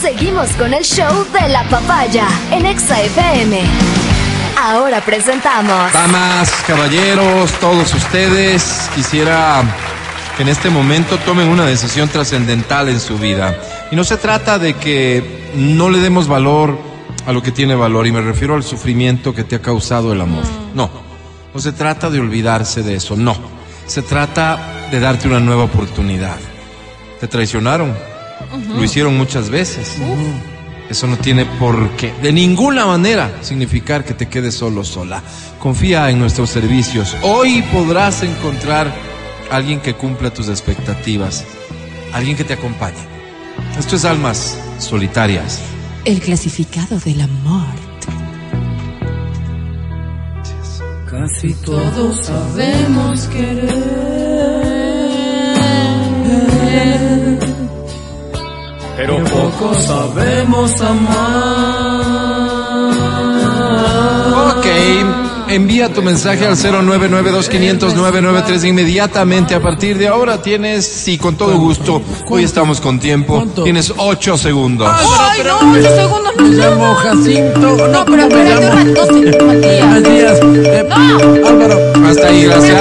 Seguimos con el show de la papaya en Exa FM. Ahora presentamos. Damas, caballeros, todos ustedes, quisiera que en este momento tomen una decisión trascendental en su vida. Y no se trata de que no le demos valor a lo que tiene valor, y me refiero al sufrimiento que te ha causado el amor. No, no se trata de olvidarse de eso, no. Se trata de darte una nueva oportunidad. Te traicionaron, lo hicieron muchas veces. Eso no tiene por qué, de ninguna manera, significar que te quedes solo sola. Confía en nuestros servicios. Hoy podrás encontrar a alguien que cumpla tus expectativas, alguien que te acompañe. Esto es Almas Solitarias. El clasificado del amor. Casi todos sabemos querer, pero poco sabemos amar. Ok, envía tu mensaje al 0992500 inmediatamente. A partir de ahora tienes, sí, con todo gusto. Hoy estamos con tiempo. ¿Cuánto? Tienes 8 segundos. Ay, no, los segundos no Me llamo Jacinto. No, pero espérate un rato, Matías. Matías. Álvaro. Hasta ahí, gracias.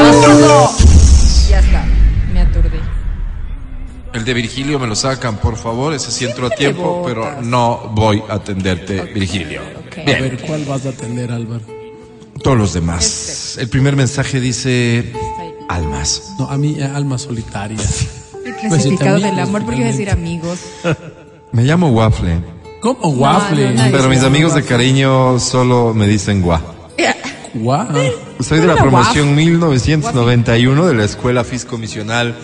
El de Virgilio me lo sacan, por favor. Ese sí entró a tiempo, pero no voy a atenderte, Virgilio. A Bien, ver, ¿cuál vas a atender, Álvaro? todos los demás. El primer mensaje dice almas. No, a mí, eh, alma solitaria. El Pues clasificado también, del amor, porque iba a decir amigos. Me llamo Waffle, ¿Cómo? Waffle. no, no, pero mis amigos de cariño solo me dicen Gua. Guau. Soy de la promoción 1991 de la Escuela Fiscomisional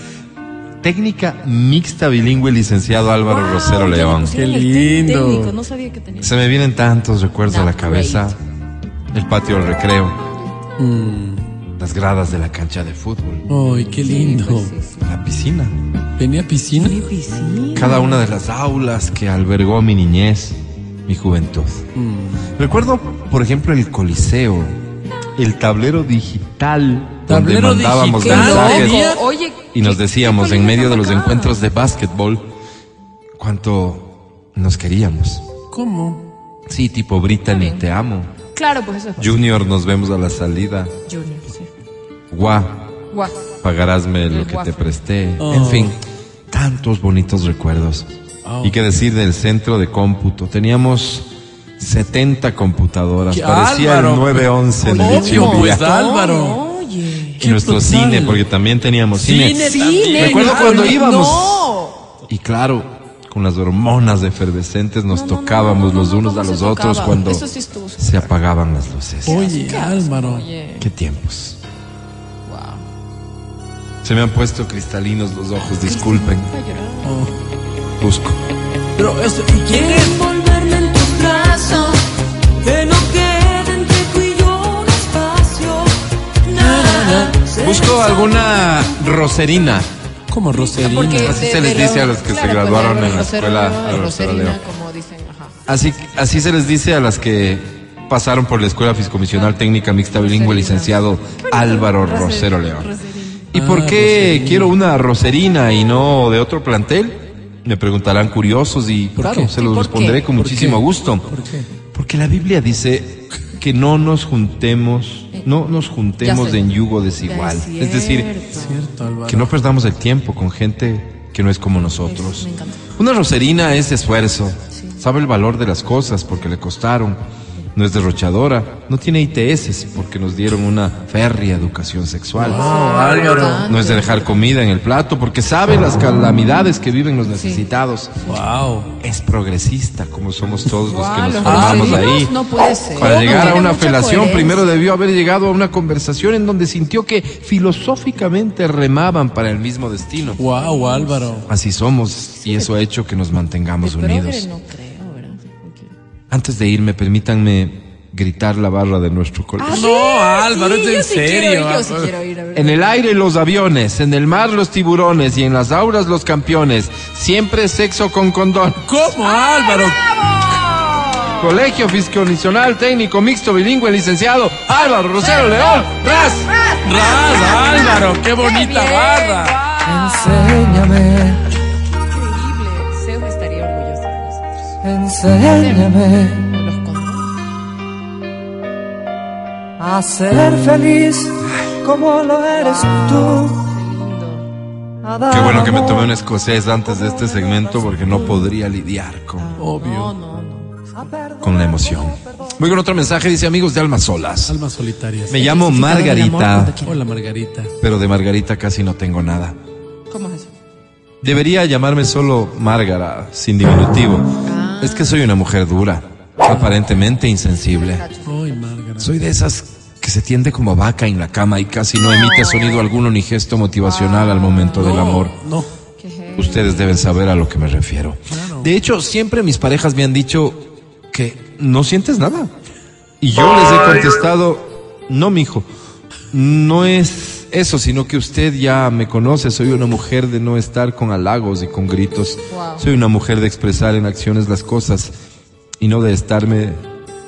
Técnica Mixta Bilingüe Licenciado Álvaro Rosero León. Qué lindo. Técnico, no sabía que tenía. Se me vienen tantos recuerdos a la cabeza. El patio del recreo, Mm. las gradas de la cancha de fútbol, Ay, qué lindo. Pues sí, sí. la piscina, ¿Venía piscina? Piscina. cada una de las aulas que albergó mi niñez, mi juventud. Mm. Recuerdo, por ejemplo, el Coliseo, el tablero digital Tablero donde mandábamos digital, mensajes. Oye, y nos ¿qué- decíamos en medio de los encuentros de básquetbol cuánto nos queríamos. ¿Cómo? Sí, tipo Brittany, te amo. Claro, pues eso. Junior, nos vemos a la salida. Junior, sí. Gua, Guau. pagarásme lo que te presté. Oh. En fin, tantos bonitos recuerdos. Oh. Y qué decir del centro de cómputo. Teníamos 70 computadoras. ¡Qué Parecía el Álvaro! 911 en Obvio, dicho pues, día. Álvaro. Oye. Y nuestro brutal. cine, porque también teníamos cine. Cine Cine. Recuerdo cuando Álvaro. íbamos. No. Y claro, con las hormonas efervescentes nos No, no, no, tocábamos no, no, los no, unos ¿cómo a los otros cuando sí se apagaban las luces. Oye, Álvaro. Oye. Qué tiempos. Wow. Se me han puesto cristalinos los ojos, disculpen. Oh. Busco. Pero esto, ¿y quién es? Que no quede entre tú y yo un espacio. Nada. Busco alguna roserina. Como Roserina. Porque Así de- se les de dice a los que se claro, pues, graduaron en la escuela Álvaro Roserina, León. como dicen, ajá. Así, así se les dice a las que pasaron por la Escuela Fiscomisional Técnica Mixta Bilingüe, licenciado Álvaro Rosero León. Roserina. ¿Y por Ah, qué Roserina. quiero una roserina y no de otro plantel? Me preguntarán curiosos y ¿Por claro, qué? se ¿Y los por responderé qué? con ¿Por muchísimo qué? gusto. ¿Por qué? Porque la Biblia dice que no nos juntemos, no nos juntemos en yugo desigual. Es decir, cierto. Que no perdamos el tiempo con gente que no es como nosotros. Una roserina es esfuerzo, sabe el valor de las cosas porque le costaron, no es derrochadora, no tiene ITS porque nos dieron una férrea educación sexual. Álvaro. No es de dejar comida en el plato porque sabe las calamidades que viven los necesitados. Wow. Es progresista como somos todos los que nos los formamos ahí. No puede ser. Para No llegar a una felación, coherencia. primero debió haber llegado a una conversación en donde sintió que filosóficamente remaban para el mismo destino. Wow, Álvaro. Así somos y eso ha hecho que nos mantengamos unidos. no Antes de irme, permítanme gritar la barra de nuestro colegio. No, Álvaro, Sí, es en yo sí quiero serio. ir, yo sí Álvaro. quiero ir, a ver. En el aire los aviones, en el mar los tiburones y en las auras los campeones. Siempre sexo con condón. ¿Cómo, Álvaro? Colegio Fiscalizacional Técnico Mixto Bilingüe Licenciado Álvaro Rosero León. ¡Ras! Ras, Álvaro, qué bonita barra. Enséñame Enséñame a ser feliz como lo eres tú. Qué bueno que me tomé un escocés antes de este segmento porque no podría lidiar con, Obvio. Con la emoción. Voy con otro mensaje, dice amigos de Almas Solas. Almas solitarias. Me llamo Margarita, Hola, Margarita. pero de Margarita casi no tengo nada. ¿Cómo es eso? Debería llamarme solo Márgara, sin diminutivo. Es que soy una mujer dura, aparentemente insensible. Soy de esas que se tiende como vaca en la cama y casi no emite sonido alguno ni gesto motivacional al momento del amor. No. Ustedes deben saber a lo que me refiero. De hecho, siempre mis parejas me han dicho que no sientes nada. Y yo les he contestado, no, mijo, no es eso, sino que usted ya me conoce. Soy una mujer de no estar con halagos y con gritos. Wow. Soy una mujer de expresar en acciones las cosas y no de estarme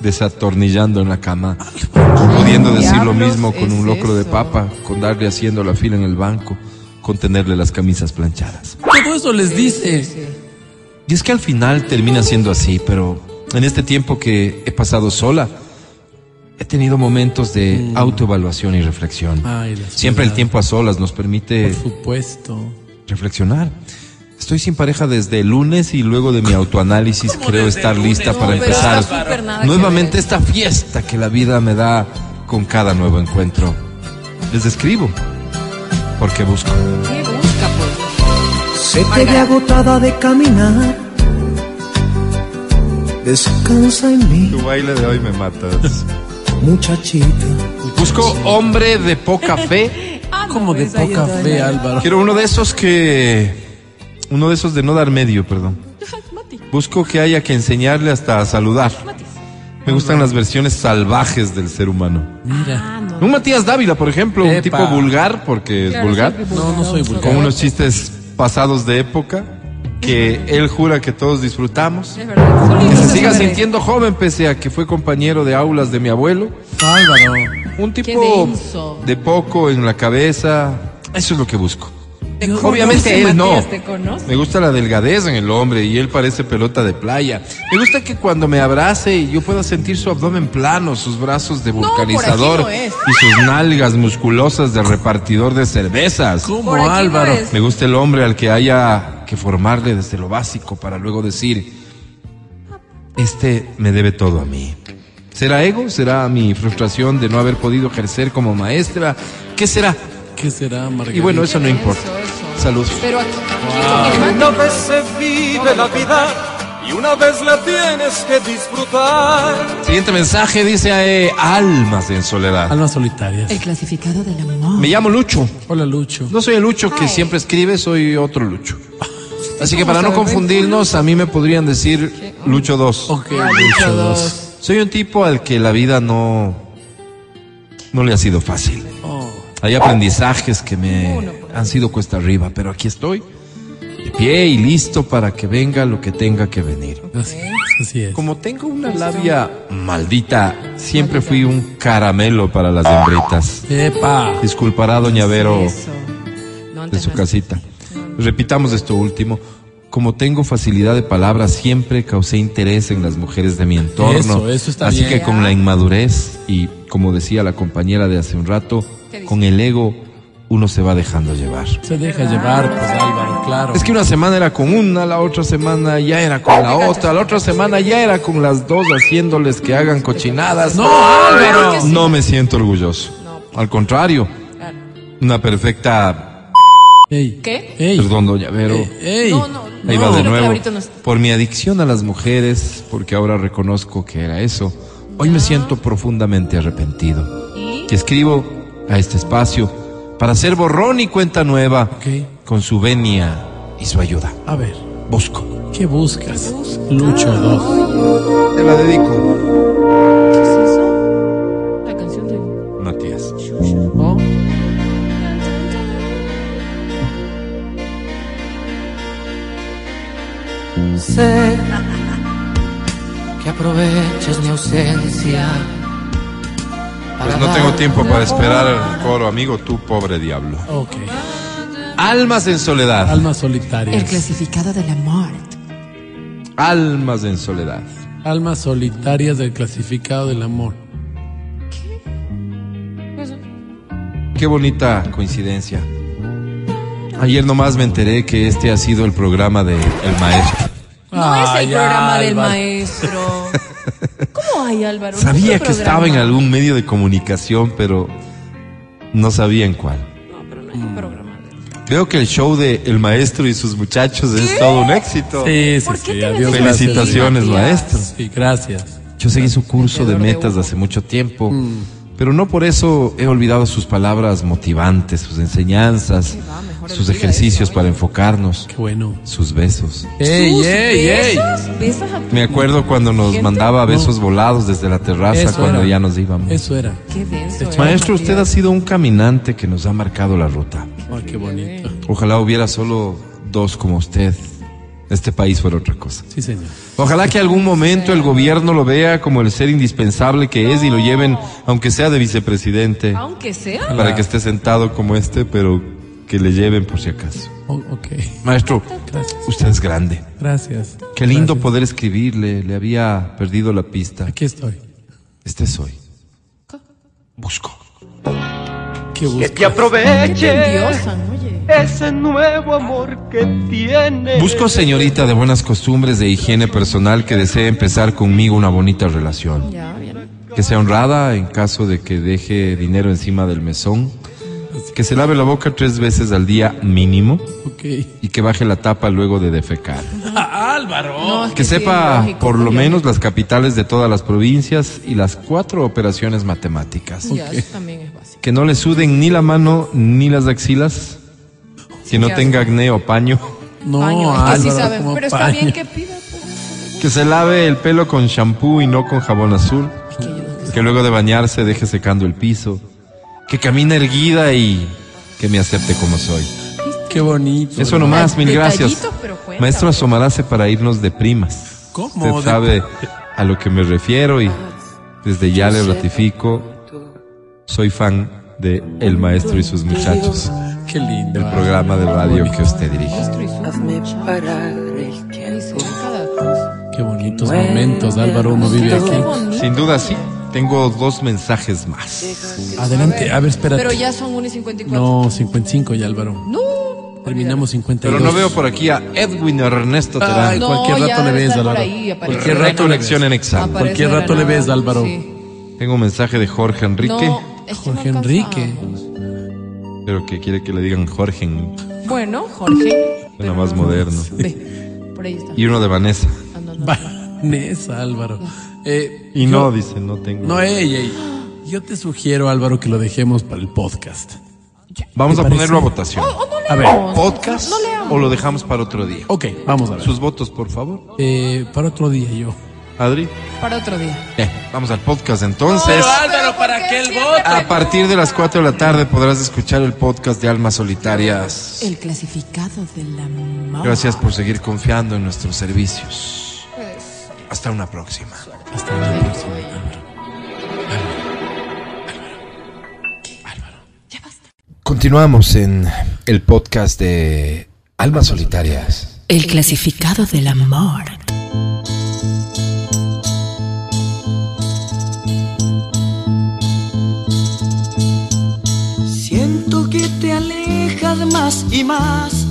desatornillando en la cama. Pudiendo decir lo mismo con un locro de papa, con darle haciendo la fila en el banco, con tenerle las camisas planchadas. Todo eso les dice. Y es que al final termina siendo así, pero en este tiempo que he pasado sola, he tenido momentos de autoevaluación y reflexión. Ay, Siempre el tiempo a solas nos permite Por supuesto. reflexionar. Estoy sin pareja desde el lunes y luego de mi autoanálisis creo estar lista para pero empezar nuevamente esta fiesta que la vida me da con cada nuevo encuentro. Les escribo porque busco. ¿Qué busca, pues? Se te ve agotada de caminar. Descansa en mí, baile de hoy me matas. Muchachita. Busco hombre de poca fe. Ah, no, Como de esa poca fe, Álvaro. Quiero uno de esos que. Uno de esos de no dar medio, perdón. Mati. Busco que haya que enseñarle hasta a saludar. Me gustan las versiones salvajes del ser humano. Mira. Ah, no. Un Matías Dávila, por ejemplo, un tipo vulgar, porque es Claro, vulgar, No, no soy vulgar. con unos chistes pasados de época que él jura que todos disfrutamos. Es verdad. Que se siga sintiendo joven pese a que fue compañero de aulas de mi abuelo. Álvaro. Un tipo de poco en la cabeza. Eso es lo que busco. Te Obviamente él no. Me gusta la delgadez en el hombre y él parece pelota de playa. Me gusta que cuando me abrace yo pueda sentir su abdomen plano, sus brazos de vulcanizador no y sus nalgas musculosas de repartidor de cervezas. ¿Cómo, Por aquí no Álvaro? Me gusta el hombre al que haya que formarle desde lo básico para luego decir, este me debe todo a mí. ¿Será ego? ¿Será mi frustración de no haber podido ejercer como maestra? ¿Qué será? ¿Qué será, Margarita? Y bueno, eso no Eso, importa. Salud. Pero aquí. ¿quién Una vez se vive la vida y una vez la tienes que disfrutar. Siguiente mensaje dice eh, Almas en soledad. Almas solitarias. El clasificado del amor. Me llamo Lucho. Hola, Lucho. No soy el Lucho que siempre escribe, soy otro Lucho. Así que ¿Cómo para no confundirnos, a mí me podrían decir Lucho 2. Ok, Lucho Lucho 2. dos. Soy un tipo al que la vida no no le ha sido fácil. Hay aprendizajes que me han sido cuesta arriba, pero aquí estoy, de pie y listo para que venga lo que tenga que venir. así es. Así es. Como tengo una labia maldita, siempre fui un caramelo para las hembritas. Epa. Disculpará, doña Vero, de su casita. Repitamos esto último. Como tengo facilidad de palabras, siempre causé interés en las mujeres de mi entorno. Eso, eso está Así bien. que con la inmadurez y, como decía la compañera de hace un rato, con el ego uno se va dejando llevar. Se deja llevar, pues, Álvaro, claro. Es que una semana era con una, la otra semana ya era con la otra, la otra semana ya era con las dos haciéndoles que hagan cochinadas. No, Álvaro. No me siento orgulloso. No. Al contrario, una perfecta... Ey. ¿Qué? Ey. Perdón, doña Vero. Ey. No, no, Ahí no, va de que nuevo. Por mi adicción a las mujeres, porque ahora reconozco que era eso, hoy me siento profundamente arrepentido. ¿Y? Y escribo a este espacio para hacer borrón y cuenta nueva con su venia y su ayuda. A ver, Busco. ¿qué buscas? Lucho 2. Te la dedico, Sé que aprovechas mi ausencia. Pues no tengo tiempo para esperar al coro, amigo, tú pobre diablo. ok. Almas en soledad. Almas El solitarias. clasificado del amor. Almas en soledad. Almas solitarias del clasificado del amor. Qué bonita coincidencia. Ayer nomás me enteré que este ha sido el programa de El Maestro. No es Ay, el programa del maestro. ¿Cómo hay, Álvaro? No Sabía que estaba en algún medio de comunicación, pero no sabía en cuál. No, pero no es el programa del Veo que el show de El Maestro y sus muchachos es todo un éxito. Sí, sí, ¿Por qué sí. tienes Adiós, gracias. Felicitaciones, Matías? maestro. Sí, gracias. Yo seguí su curso de de metas humo. hace mucho tiempo, Mm. Pero no por eso he olvidado sus palabras motivantes, sus enseñanzas, va, sus ejercicios eso, para enfocarnos, Qué bueno. sus besos. ¡Ey, ¿Sus ey, ey! Me acuerdo cuando nos gente? mandaba besos volados desde la terraza Eso cuando era. ya nos íbamos. Eso era. Qué denso. eres, Maestro, usted ha sido un caminante que nos ha marcado la ruta. Ay, qué bonito. Ojalá hubiera solo dos como usted. Este país fuera otra cosa. Sí, señor. Ojalá que algún momento el gobierno lo vea como el ser indispensable que es y lo lleven, aunque sea de vicepresidente, Aunque sea. para que esté sentado como este, pero que le lleven por si acaso. Oh, ok. Maestro, Gracias. usted es grande. Gracias. Qué lindo Gracias. poder escribirle. Le había perdido la pista. Aquí estoy. Este soy. Busco. ¿Qué Que buscas? te Qué aproveche. Ese nuevo amor que tiene. Busco señorita de buenas costumbres de higiene personal que desee empezar conmigo una bonita relación. Ya, bien. Que sea honrada en caso de que deje dinero encima del mesón. Que se lave la boca tres veces al día mínimo. Ok. Y que baje la tapa luego de defecar. Álvaro. No, es Que sí, sepa lógico, por lo menos las capitales de todas las provincias y las cuatro operaciones matemáticas. Ya, eso también es básico. Que no le suden ni la mano ni las axilas. Que no tenga acné o paño. No, Paño, es que Álvaro, sí saben, como pero está paño. bien que pida. pues. Que se lave el pelo con shampoo y no con jabón azul. Que Que luego de bañarse deje secando el piso. Que camine erguida y que me acepte como soy. Qué bonito. Eso nomás, mil gracias. Cuenta, Maestro, asomarase para irnos de primas. ¿Cómo? Usted sabe a lo que me refiero y desde ya le ratifico. Soy fan de El Maestro y sus muchachos. Qué lindo. El programa de radio que usted dirige. Hazme parar el tiempo. Qué bonitos momentos, Álvaro. Uno vive aquí. Sin duda sí. Tengo dos mensajes más. Adelante. A ver, espérate. Pero ya son 1 y 54. No, 55 ya, Álvaro. No. Terminamos 52. Pero no veo por aquí a Edwin Ernesto Terán. No, cualquier rato le ves, Álvaro. ahí. Cualquier rato le Reconexión ves. en examen. Aparece Cualquier rato le ves. Álvaro. Sí. Tengo un mensaje de Jorge Enrique, No, es que no Jorge Enrique. Pero que quiere que le digan Jorge. Bueno, Jorge. Suena más moderno. Ve, por ahí está. Y uno de Vanessa. Ah, no, no. Vanessa, Álvaro. Eh, Y yo- no, dice, no tengo. No, ey, ey. Yo te sugiero, Álvaro, que lo dejemos para el podcast. Vamos ¿te a parece? ponerlo a votación. A ver. ¿Podcast o lo dejamos para otro día? Ok, vamos a ver. Sus votos, por favor. Eh, para otro día yo. Adri. Para otro día. Eh, vamos al podcast entonces. Álvaro, ¿para qué el voto? A partir de las 4 de la tarde podrás escuchar el podcast de Almas Solitarias. El clasificado del amor. Gracias por seguir confiando en nuestros servicios. Hasta una próxima. Hasta la próxima, Álvaro. Continuamos en el podcast de Almas Solitarias. El clasificado del amor. Más y más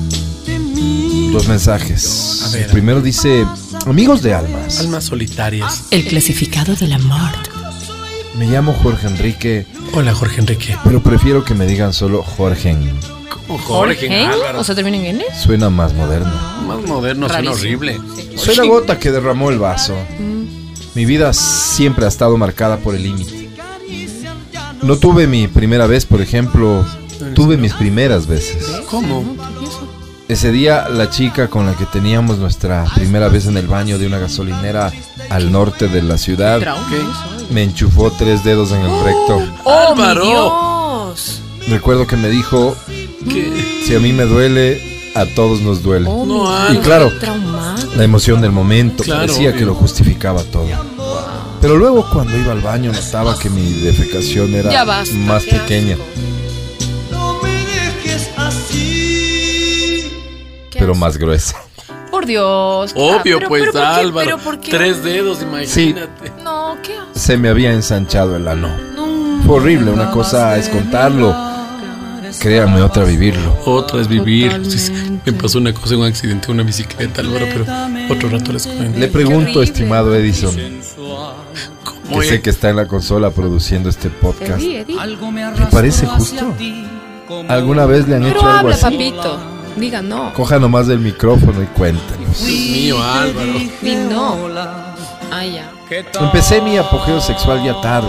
de mí. Los mensajes. A ver. El primero dice, amigos de almas, Almas solitarias. El clasificado del amor. me llamo Jorge Enrique, Hola, Jorge Enrique. pero prefiero que me digan solo Jorge. Jorge. O sea, termina en N. Suena más moderno. Más moderno, suena Rarísimo. horrible. Soy la gota que derramó el vaso. Mi vida siempre ha estado marcada por el límite. No tuve mi primera vez, por ejemplo, tuve mis primeras veces. ¿Cómo? Ese día la chica con la que teníamos nuestra primera vez en el baño de una gasolinera al norte de la ciudad me enchufó tres dedos en el recto. ¡Álvaro! Recuerdo que me dijo, ¿Qué? si a mí me duele, a todos nos duele. No, Y claro, la emoción del momento Claro, parecía obvio. que lo justificaba todo. Pero luego cuando iba al baño notaba que mi defecación era basta, más pequeña, pero más gruesa. ¿Por Dios. Obvio, pero- pues, pero ¿por qué? Álvaro. ¿Pero por qué? Tres dedos, imagínate. No, ¿qué haces? Se me había ensanchado el ano. No. Fue horrible, una cosa es contarlo. Créanme, otra vivirlo. Otra es vivir. Sí, sí. Me pasó una cosa en un accidente, una bicicleta, Álvaro, pero otro rato les cuento. Le pregunto, estimado Edison, ¿Cómo que sé que está en la consola produciendo este podcast. ¿Le parece justo? ¿Alguna vez le han Pero hecho algo habla, así? papito. Diga no. Coja nomás del micrófono y cuéntenos. Dios mío, Álvaro. Di no. Ah, ya. Empecé mi apogeo sexual ya tarde.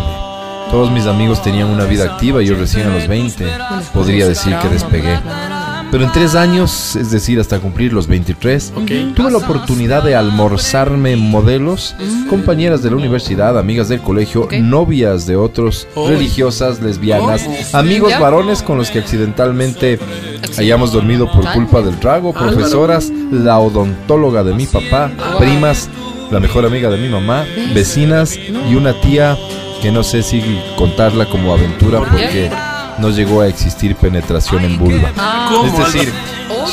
Todos mis amigos tenían una vida activa y yo recién a los 20 podría decir que despegué. Pero en tres años, es decir, hasta cumplir los 23, Ok. tuve la oportunidad de almorzarme modelos, compañeras de la universidad, amigas del colegio, novias de otros, Oh. religiosas, lesbianas, ¿Cómo? amigos ¿Ya? varones con los que accidentalmente hayamos dormido por culpa del trago, profesoras, la odontóloga de mi papá, primas, la mejor amiga de mi mamá, vecinas y una tía que no sé si contarla como aventura porque no llegó a existir penetración en vulva. Ah, ¿Cómo, Es decir,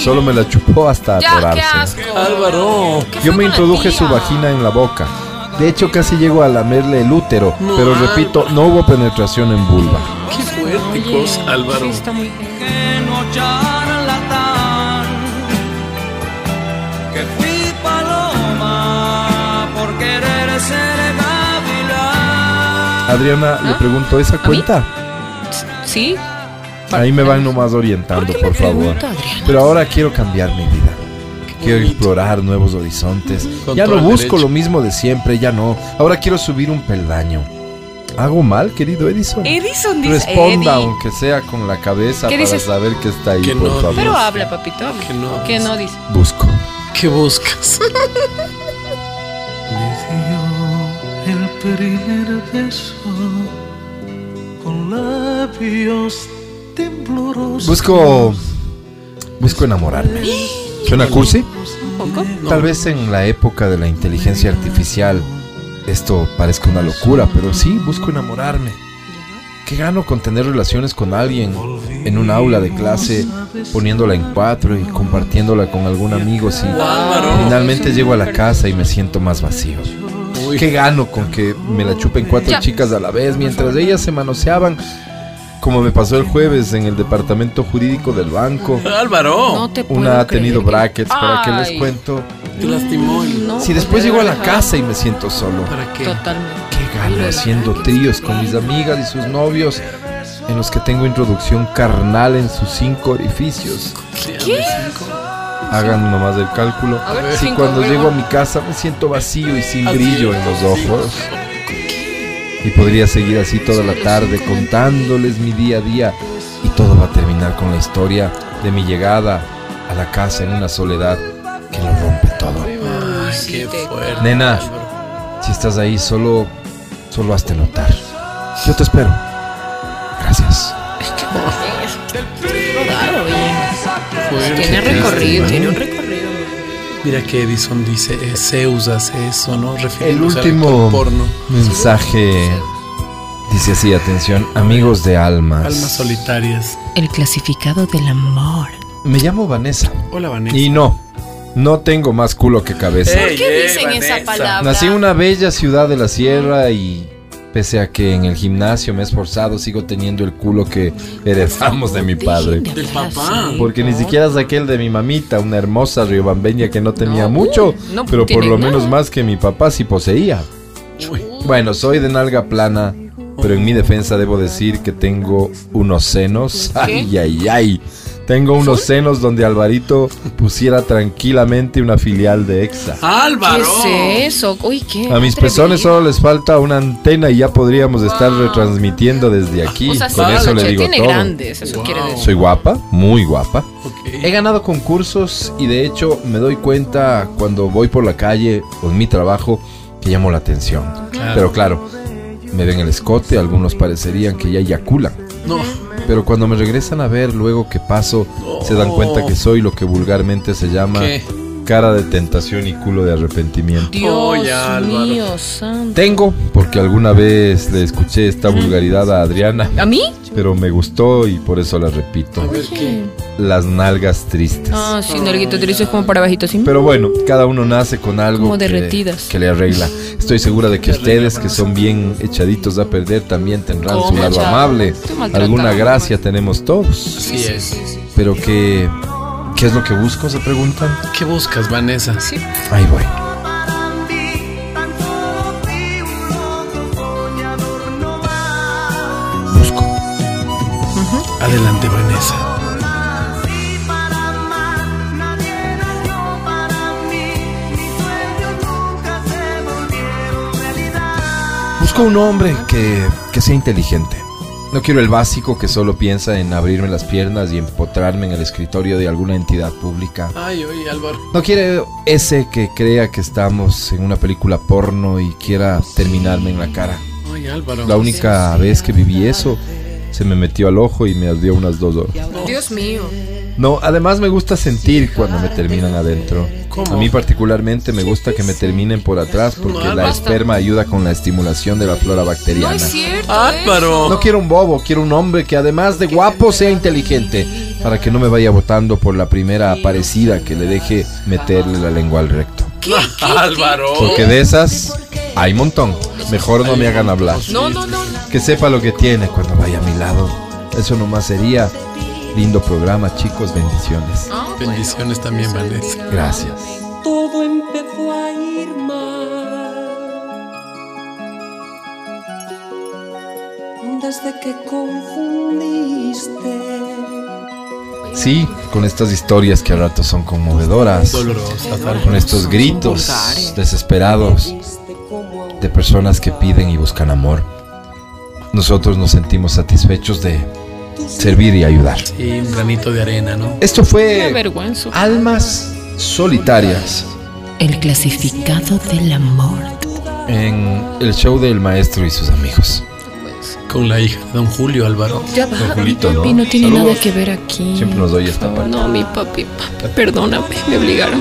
solo me la chupó hasta ya, qué atorarse. asco. Álvaro. ¿Qué Yo me introduje su vagina en la boca. De hecho, casi llego a lamerle el útero, No, pero repito, no hubo penetración en vulva. Qué fuerte Oye, cosa, Álvaro. sí, está muy. Adriana, le ¿Ah? pregunto, ¿esa mí? cuenta? ¿Sí? Ahí me van nomás orientando, ¿Por favor. Pero ahora quiero cambiar mi vida. Quiero explorar nuevos horizontes. Con ya no el busco derecho. lo mismo de siempre, ya no. Ahora quiero subir un peldaño. ¿Hago mal, querido Edison? Edison dice. Responda, Eddie. aunque sea con la cabeza ¿Qué para dices? saber que está ahí, Que por no. favor. Pero habla, papito. Que no. Que no dice. Busco. ¿Qué buscas? el primer beso con labios temblorosos. Busco. Busco enamorarme. ¿Suena cursi? Tal vez en la época de la inteligencia artificial esto parezca una locura, pero sí, busco enamorarme. ¿Qué gano con tener relaciones con alguien en un aula de clase, poniéndola en cuatro y compartiéndola con algún amigo si finalmente llego a la casa y me siento más vacío? ¿Qué gano con que me la chupen cuatro chicas a la vez mientras ellas se manoseaban? Como me pasó el jueves en el departamento jurídico del banco. Álvaro. No te puedo Una ha creer. tenido brackets, ¿para qué les Ay. cuento? Te lastimó. el- No, Si después de llego a la casa y me siento solo. ¿Para qué? Totalmente. ¿Qué gano haciendo tríos con mis amigas y sus novios en los que tengo introducción carnal en sus cinco orificios? ¿Qué? Hagan nomás el cálculo. A ver, Si cinco, cuando llego a mi casa me siento vacío y sin Así brillo en los ojos. Y podría seguir así toda la tarde contándoles mi día a día y todo va a terminar con la historia de mi llegada a la casa en una soledad que lo rompe todo. Qué te- fuerte. Nena. Si estás ahí, solo, solo hazte notar. Yo te espero. Gracias. Claro, bien. Fuerte. Tiene recorrido, tiene un recorrido. Mira que Edison dice, eh, Zeus hace eso, ¿no? El último porno. mensaje dice así, atención, amigos de almas. Almas solitarias. El clasificado del amor. Me llamo Vanessa. Hola, Vanessa. Y no, no tengo más culo que cabeza. ¿Por qué dicen esa palabra? Nací en una bella ciudad de la sierra y pese a que en el gimnasio me he esforzado, sigo teniendo el culo que heredamos de mi padre. Del papá. Porque ni siquiera saqué el de mi mamita, una hermosa riobambeña que no tenía No, mucho, no pero por lo nada. menos más que mi papá sí poseía. Bueno, soy de nalga plana, pero en mi defensa debo decir que tengo unos senos. Ay, ay, ay. Tengo unos senos donde Alvarito pusiera tranquilamente una filial de EXA. Álvaro. ¿Qué es eso? Uy, ¿qué? A mis Atrevido. pezones solo les falta una antena y ya podríamos estar Wow. retransmitiendo desde aquí. O sea, Con sí, eso le digo tiene todo. grandes, eso Wow. quiere decir. Soy guapa, muy guapa. He ganado concursos y de hecho me doy cuenta cuando voy por la calle o en mi trabajo que llamo la atención. Claro. Pero claro, me ven el escote, algunos parecerían que ya eyaculan. No. Pero cuando me regresan a ver luego que paso, se dan cuenta que soy lo que vulgarmente se llama ¿Qué? Cara de tentación y culo de arrepentimiento. Dios Álvaro. mío, santo. Tengo, porque alguna vez le escuché esta vulgaridad a Adriana, ¿A mí? pero me gustó y por eso la repito. A ver qué. Las nalgas tristes. Ah, sí, nalguito triste es como para bajito, ¿sí? Pero bueno, cada uno nace con algo Como que, derretidas. que le arregla. Estoy segura de que ustedes, que son bien echaditos a perder, también tendrán su ¿Cómo, lado amable. Alguna gracia tenemos todos. Así es. Pero que, ¿qué es lo que busco? Se preguntan. ¿Qué buscas, Vanessa? Sí. Ahí voy. Busco. Adelante, Vanessa. Busco un hombre que, que sea inteligente. No quiero el básico que solo piensa en abrirme las piernas y empotrarme en el escritorio de alguna entidad pública. Ay, oye, Álvaro. No quiere ese que crea que estamos en una película porno y quiera terminarme en la cara. Oye, Álvaro. La única vez que viví eso, se me metió al ojo y me ardió unas dos horas. Dios mío. No, además me gusta sentir cuando me terminan adentro. ¿Cómo? A mí particularmente me gusta que me terminen por atrás porque No, la basta. esperma ayuda con la estimulación de la flora No bacteriana. es cierto. Álvaro. No quiero un bobo, quiero un hombre que además de guapo sea inteligente para que no me vaya votando por la primera aparecida que le deje meterle la lengua al recto. Álvaro. Porque de esas hay montón. Mejor no me hagan hablar. No, no, no. Que sepa lo que tiene cuando vaya a mi lado. Eso nomás sería. Lindo programa, chicos. Bendiciones. Ah, bueno. Bendiciones también, Vanessa. Gracias. todo empezó a ir mal. Desde que confundiste Sí, con estas historias que a ratos son conmovedoras. Dolorosas, Álvaro. Con estos gritos desesperados de personas que piden y buscan amor. Nosotros nos sentimos satisfechos de servir y ayudar. Sí, un granito de arena, ¿no? Esto fue. Almas Solitarias El clasificado del amor. en el show del maestro y sus amigos. Con la hija de don Julio, Álvaro. Ya Don va, Julito, mi ¿no? papi no tiene Saludos. nada que ver aquí. Siempre nos doy esta parte. No, mi papi, papi, perdóname, me obligaron.